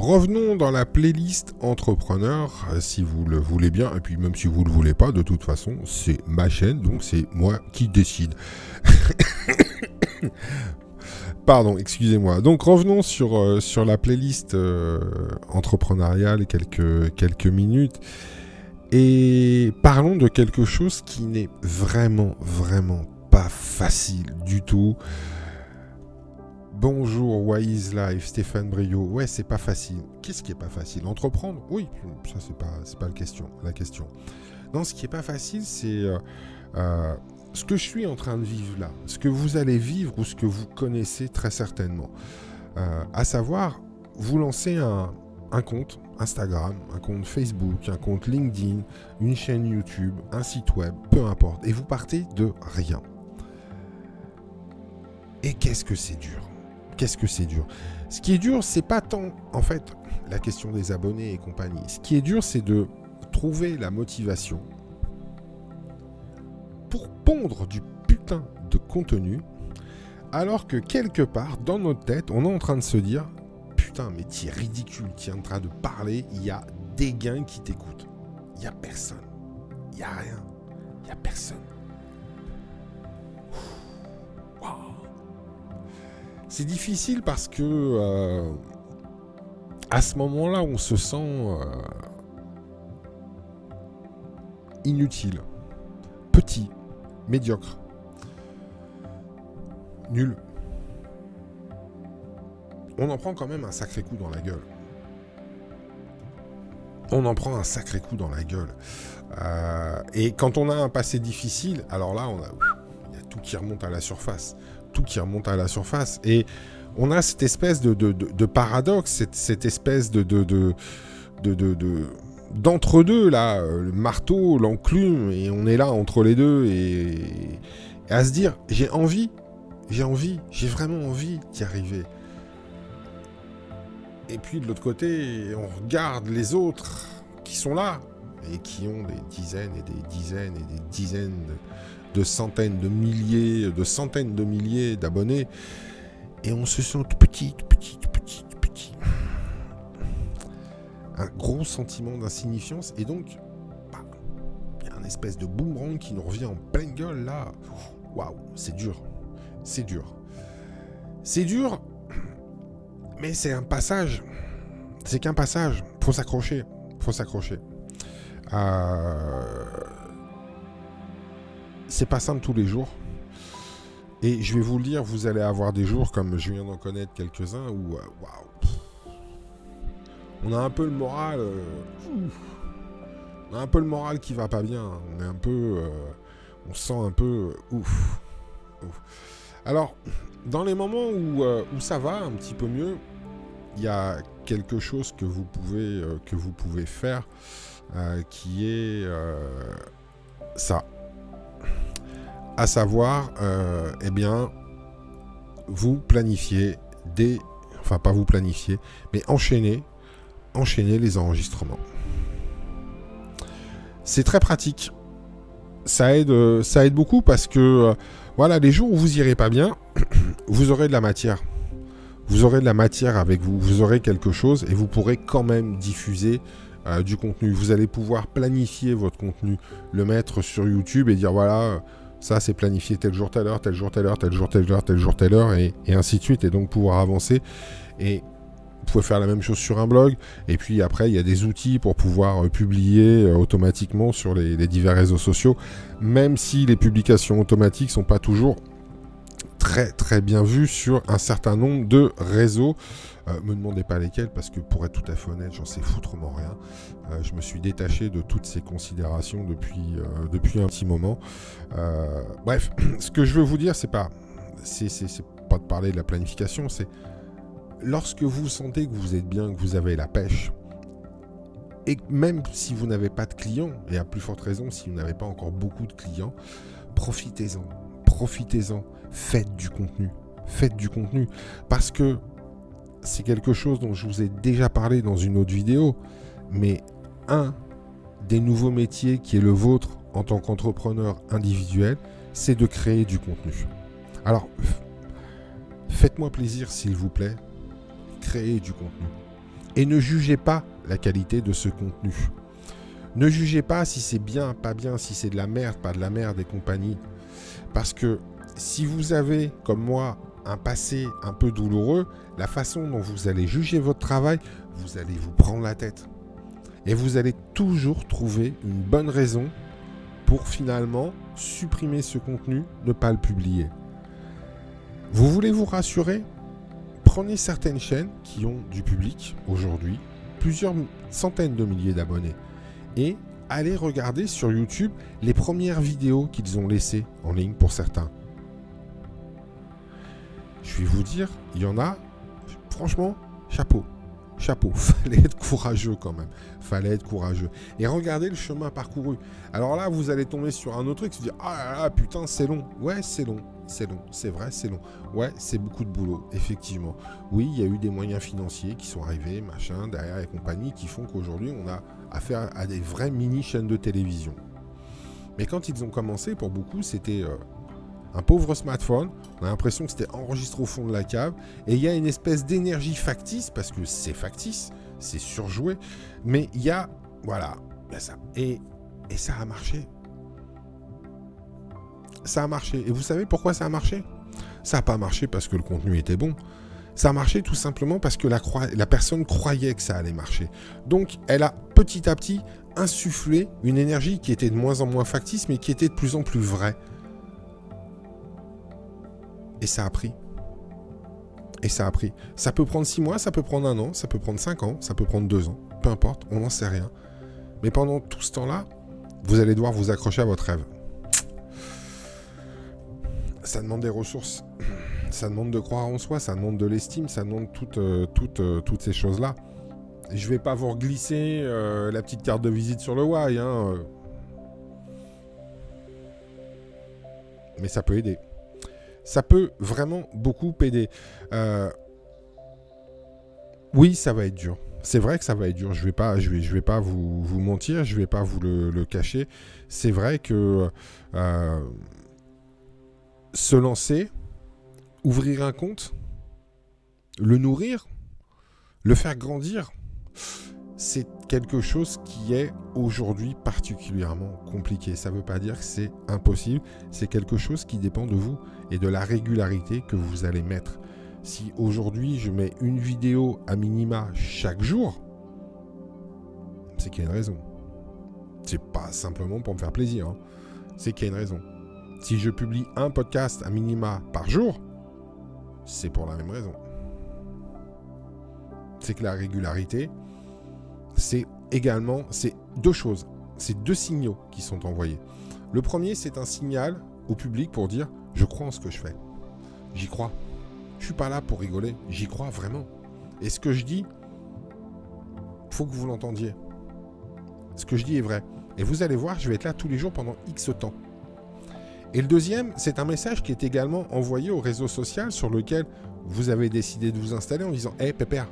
Revenons dans la playlist entrepreneur, euh, si vous le voulez bien, et puis même si vous ne le voulez pas, de toute façon, c'est ma chaîne, donc c'est moi qui décide. Pardon, excusez-moi. Donc revenons sur, euh, la playlist euh, entrepreneuriale quelques, quelques minutes. Et parlons de quelque chose qui n'est vraiment, vraiment pas facile du tout. Bonjour, Wise Life, Stéphane Brio. Ouais, c'est pas facile. Qu'est-ce qui est pas facile? Entreprendre? Oui, ça c'est pas, pas la question, la question. Non, ce qui est pas facile, c'est euh, euh, ce que je suis en train de vivre là, ce que vous allez vivre ou ce que vous connaissez très certainement. Euh, à savoir, vous lancez un compte Instagram, un compte Facebook, un compte LinkedIn, une chaîne YouTube, un site web, peu importe, et vous partez de rien. Et qu'est-ce que c'est dur? Qu'est-ce que c'est dur? Ce qui est dur, c'est pas tant, en fait, la question des abonnés et compagnie. Ce qui est dur, c'est de trouver la motivation pour pondre du putain de contenu, alors que quelque part, dans notre tête, on est en train de se dire Putain, mais tu es ridicule, tu es en de parler, il y a des gains qui t'écoutent. Il n'y a personne. Il n'y a rien. Il n'y a personne. C'est difficile parce que euh, à ce moment-là, on se sent euh, inutile, petit, médiocre, nul. On en prend quand même un sacré coup dans la gueule. On en prend un sacré coup dans la gueule. Euh, et quand on a un passé difficile, alors là, on il y a tout qui remonte à la surface qui remonte à la surface. Et on a cette espèce de, de, paradoxe, cette, cette, espèce de, de, d'entre-deux, là, le marteau, l'enclume, et on est là entre les deux, et, à se dire, j'ai envie, j'ai envie, j'ai vraiment envie d'y arriver. Et puis de l'autre côté, on regarde les autres qui sont là, et qui ont des dizaines et des dizaines et des dizaines de centaines de milliers, de centaines de milliers d'abonnés. Et on se sent petit, petit, petit, petit. Un gros sentiment d'insignifiance. Et donc, bah, il y a un espèce de boomerang qui nous revient en pleine gueule là. Waouh, c'est dur. C'est dur. C'est dur, mais c'est un passage. C'est qu'un passage. Faut s'accrocher. Faut s'accrocher. Euh c'est pas simple tous les jours. Et je vais vous le dire, vous allez avoir des jours comme je viens d'en connaître quelques-uns où euh, waouh, on a un peu le moral, euh, on a un peu le moral qui va pas bien. On est un peu, euh, on sent un peu ouf, Alors, dans les moments où, où ça va un petit peu mieux, il y a quelque chose que vous pouvez que vous pouvez faire qui est ça à savoir, euh, eh bien, vous planifiez des, enfin pas vous planifiez, mais enchaîner, enchaîner les enregistrements. C'est très pratique. Ça aide, ça aide beaucoup parce que, euh, voilà, les jours où vous irez pas bien, vous aurez de la matière. Vous aurez de la matière avec vous, vous aurez quelque chose et vous pourrez quand même diffuser euh, du contenu. Vous allez pouvoir planifier votre contenu, le mettre sur YouTube et dire voilà, ça, c'est planifié tel jour, telle heure, tel jour, telle heure, tel jour, telle heure, tel jour, telle heure, et, ainsi de suite, et donc pouvoir avancer. Et vous pouvez faire la même chose sur un blog. Et puis après, il y a des outils pour pouvoir euh, publier euh, automatiquement sur les, divers réseaux sociaux, même si les publications automatiques sont pas toujours très très bien vues sur un certain nombre de réseaux. Euh, me demandez pas lesquels parce que pour être tout à fait honnête, j'en sais foutrement rien. Euh, je me suis détaché de toutes ces considérations depuis, euh, depuis un petit moment. bref, ce que je veux vous dire, c'est pas, c'est, pas de parler de la planification, c'est lorsque vous sentez que vous êtes bien, que vous avez la pêche, et même si vous n'avez pas de clients, et à plus forte raison si vous n'avez pas encore beaucoup de clients, profitez-en, profitez-en, faites du contenu, faites du contenu, parce que c'est quelque chose dont je vous ai déjà parlé dans une autre vidéo, mais un des nouveaux métiers qui est le vôtre en tant qu'entrepreneur individuel, c'est de créer du contenu. Alors, faites-moi plaisir s'il vous plaît, créez du contenu. Et ne jugez pas la qualité de ce contenu. Ne jugez pas si c'est bien, pas bien, si c'est de la merde, pas de la merde et compagnie. Parce que si vous avez, comme moi, un passé un peu douloureux, la façon dont vous allez juger votre travail, vous allez vous prendre la tête. Et vous allez toujours trouver une bonne raison pour finalement supprimer ce contenu, ne pas le publier. Vous voulez vous rassurer? Prenez certaines chaînes qui ont du public aujourd'hui, plusieurs centaines de milliers d'abonnés, et allez regarder sur YouTube les premières vidéos qu'ils ont laissées en ligne pour certains. Je vais vous dire, il y en a, franchement, chapeau chapeau. Fallait être courageux quand même. Fallait être courageux. Et regardez le chemin parcouru. Alors là, vous allez tomber sur un autre truc, se dire ah putain, c'est long. Ouais, c'est long, c'est long, c'est vrai, c'est long. Ouais, c'est beaucoup de boulot, effectivement. Oui, il y a eu des moyens financiers qui sont arrivés, machin, derrière et compagnie, qui font qu'aujourd'hui, on a affaire à des vraies mini chaînes de télévision. Mais quand ils ont commencé, pour beaucoup, c'était euh, un pauvre smartphone. On a l'impression que c'était enregistré au fond de la cave. Et il y a une espèce d'énergie factice, parce que c'est factice, c'est surjoué. Mais il y a, voilà, ça. Et, et ça a marché. Ça a marché. Et vous savez pourquoi ça a marché? Ça n'a pas marché parce que le contenu était bon. Ça a marché tout simplement parce que la, la personne croyait que ça allait marcher. Donc, elle a petit à petit insufflé une énergie qui était de moins en moins factice, mais qui était de plus en plus vraie. Et ça a pris. Et ça a pris. Ça peut prendre 6 mois, ça peut prendre un an, ça peut prendre 5 ans, ça peut prendre 2 ans. Peu importe, on n'en sait rien. Mais pendant tout ce temps-là, vous allez devoir vous accrocher à votre rêve. Ça demande des ressources. Ça demande de croire en soi, ça demande de l'estime, ça demande toutes, euh, toutes, euh, toutes ces choses-là. Je vais pas vous glisser euh, la petite carte de visite sur le why, hein. Mais ça peut aider ça peut vraiment beaucoup aider. Euh, oui, ça va être dur. C'est vrai que ça va être dur. Je vais pas, je vais, je vais pas vous, vous mentir, je vais pas vous le, cacher. C'est vrai que euh, se lancer, ouvrir un compte, le nourrir, le faire grandir, c'est quelque chose qui est aujourd'hui particulièrement compliqué. Ça ne veut pas dire que c'est impossible, c'est quelque chose qui dépend de vous et de la régularité que vous allez mettre. Si aujourd'hui je mets une vidéo à minima chaque jour, c'est qu'il y a une raison. C'est pas simplement pour me faire plaisir, hein. c'est qu'il y a une raison. Si je publie un podcast à minima par jour, c'est pour la même raison. C'est que la régularité, c'est également, c'est deux choses, c'est deux signaux qui sont envoyés. Le premier, c'est un signal au public pour dire je crois en ce que je fais. J'y crois. Je suis pas là pour rigoler, j'y crois vraiment. Et ce que je dis, faut que vous l'entendiez. Ce que je dis est vrai. Et vous allez voir, je vais être là tous les jours pendant X temps. Et le deuxième, c'est un message qui est également envoyé au réseau social sur lequel vous avez décidé de vous installer en disant Hé hey, Pépère,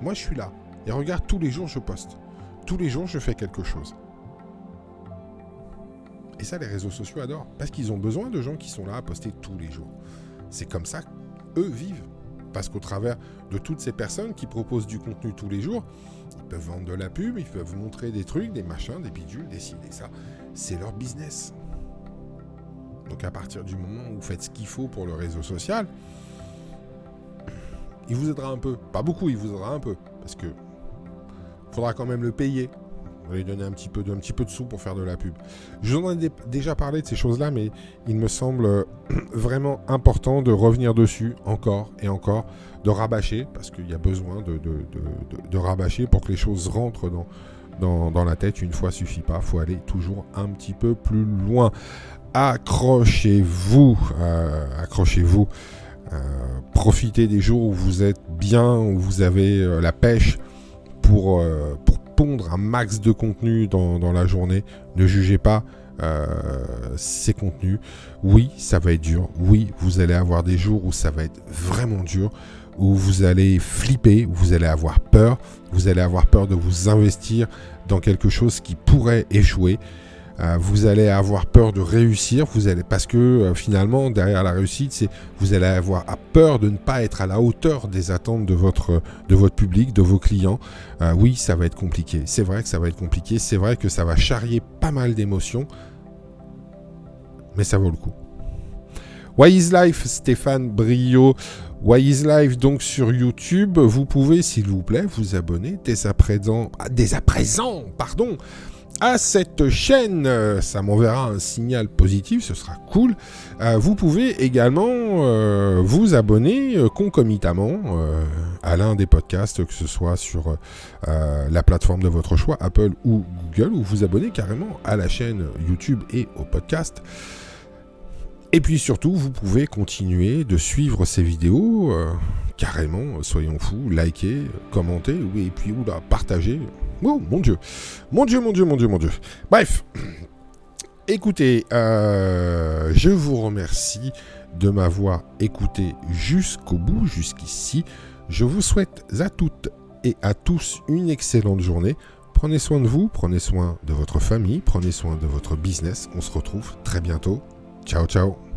moi je suis là. Et regarde, tous les jours, je poste. Tous les jours, je fais quelque chose. Et ça, les réseaux sociaux adorent. Parce qu'ils ont besoin de gens qui sont là à poster tous les jours. C'est comme ça qu'eux vivent. Parce qu'au travers de toutes ces personnes qui proposent du contenu tous les jours, ils peuvent vendre de la pub, ils peuvent montrer des trucs, des machins, des bidules, des ci, des ça. C'est leur business. Donc à partir du moment où vous faites ce qu'il faut pour le réseau social, il vous aidera un peu. Pas beaucoup, il vous aidera un peu. Parce que faudra quand même le payer. On va lui donner un petit, peu de, un petit peu de sous pour faire de la pub. Je vous en ai déjà parlé de ces choses-là, mais il me semble euh, vraiment important de revenir dessus encore et encore, de rabâcher, parce qu'il y a besoin de, de, rabâcher pour que les choses rentrent dans, dans, la tête. Une fois suffit pas, il faut aller toujours un petit peu plus loin. Accrochez-vous, euh, accrochez-vous. Euh, profitez des jours où vous êtes bien, où vous avez la pêche pour, euh, pour pondre un max de contenu dans, la journée. Ne jugez pas euh, ces contenus. Oui, ça va être dur. Oui, vous allez avoir des jours où ça va être vraiment dur, où vous allez flipper, où vous allez avoir peur. Vous allez avoir peur de vous investir dans quelque chose qui pourrait échouer. Euh, vous allez avoir peur de réussir, vous allez parce que euh, finalement derrière la réussite, c'est vous allez avoir peur de ne pas être à la hauteur des attentes de votre de votre public, de vos clients. Euh, oui, ça va être compliqué. C'est vrai que ça va être compliqué. C'est vrai que ça va charrier pas mal d'émotions, mais ça vaut le coup. Why is Life, Stéphane Brio? Why is Life, donc sur YouTube? Vous pouvez, s'il vous plaît, vous abonner dès à présent, ah, dès à présent, pardon, à cette chaîne. Ça m'enverra un signal positif, ce sera cool. Euh, vous pouvez également euh, vous abonner euh, concomitamment à l'un des podcasts, que ce soit sur la plateforme de votre choix, Apple ou Google, ou vous abonner carrément à la chaîne YouTube et au podcast. Et puis surtout, vous pouvez continuer de suivre ces vidéos carrément, soyons fous, likez, commentez, oui, et puis oula, partagez. Oh mon dieu, mon dieu, mon dieu, mon dieu, mon dieu. Bref, écoutez, euh, je vous remercie de m'avoir écouté jusqu'au bout, jusqu'ici. Je vous souhaite à toutes et à tous une excellente journée. Prenez soin de vous, prenez soin de votre famille, prenez soin de votre business. On se retrouve très bientôt. Ciao, ciao.